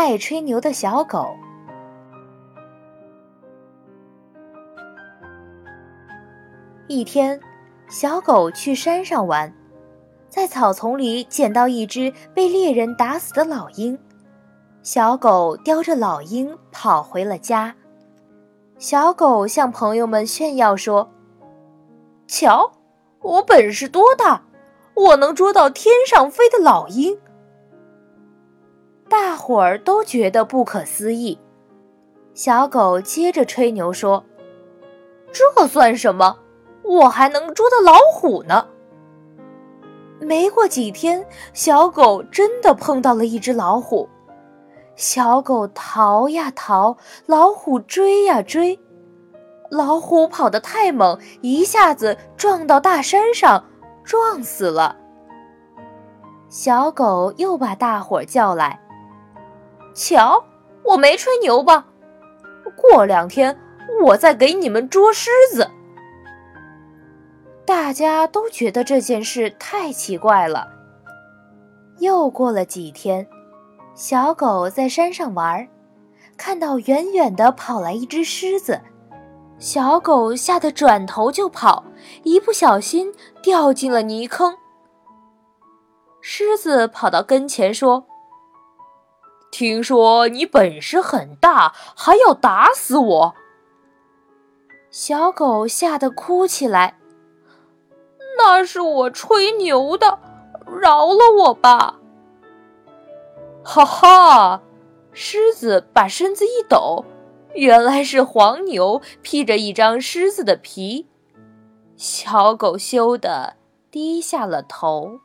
爱吹牛的小狗。一天，小狗去山上玩，在草丛里捡到一只被猎人打死的老鹰。小狗叼着老鹰跑回了家。小狗向朋友们炫耀说：“瞧，我本事多大！我能捉到天上飞的老鹰。”大伙儿都觉得不可思议。小狗接着吹牛说：“这算什么？我还能捉到老虎呢！”没过几天，小狗真的碰到了一只老虎。小狗逃呀逃，老虎追呀追，老虎跑得太猛，一下子撞到大山上，撞死了。小狗又把大伙儿叫来。瞧，我没吹牛吧？过两天我再给你们捉狮子。大家都觉得这件事太奇怪了。又过了几天，小狗在山上玩，看到远远的跑来一只狮子，小狗吓得转头就跑，一不小心掉进了泥坑。狮子跑到跟前说。听说你本事很大，还要打死我！小狗吓得哭起来。那是我吹牛的，饶了我吧！哈哈，狮子把身子一抖，原来是黄牛披着一张狮子的皮。小狗羞得低下了头。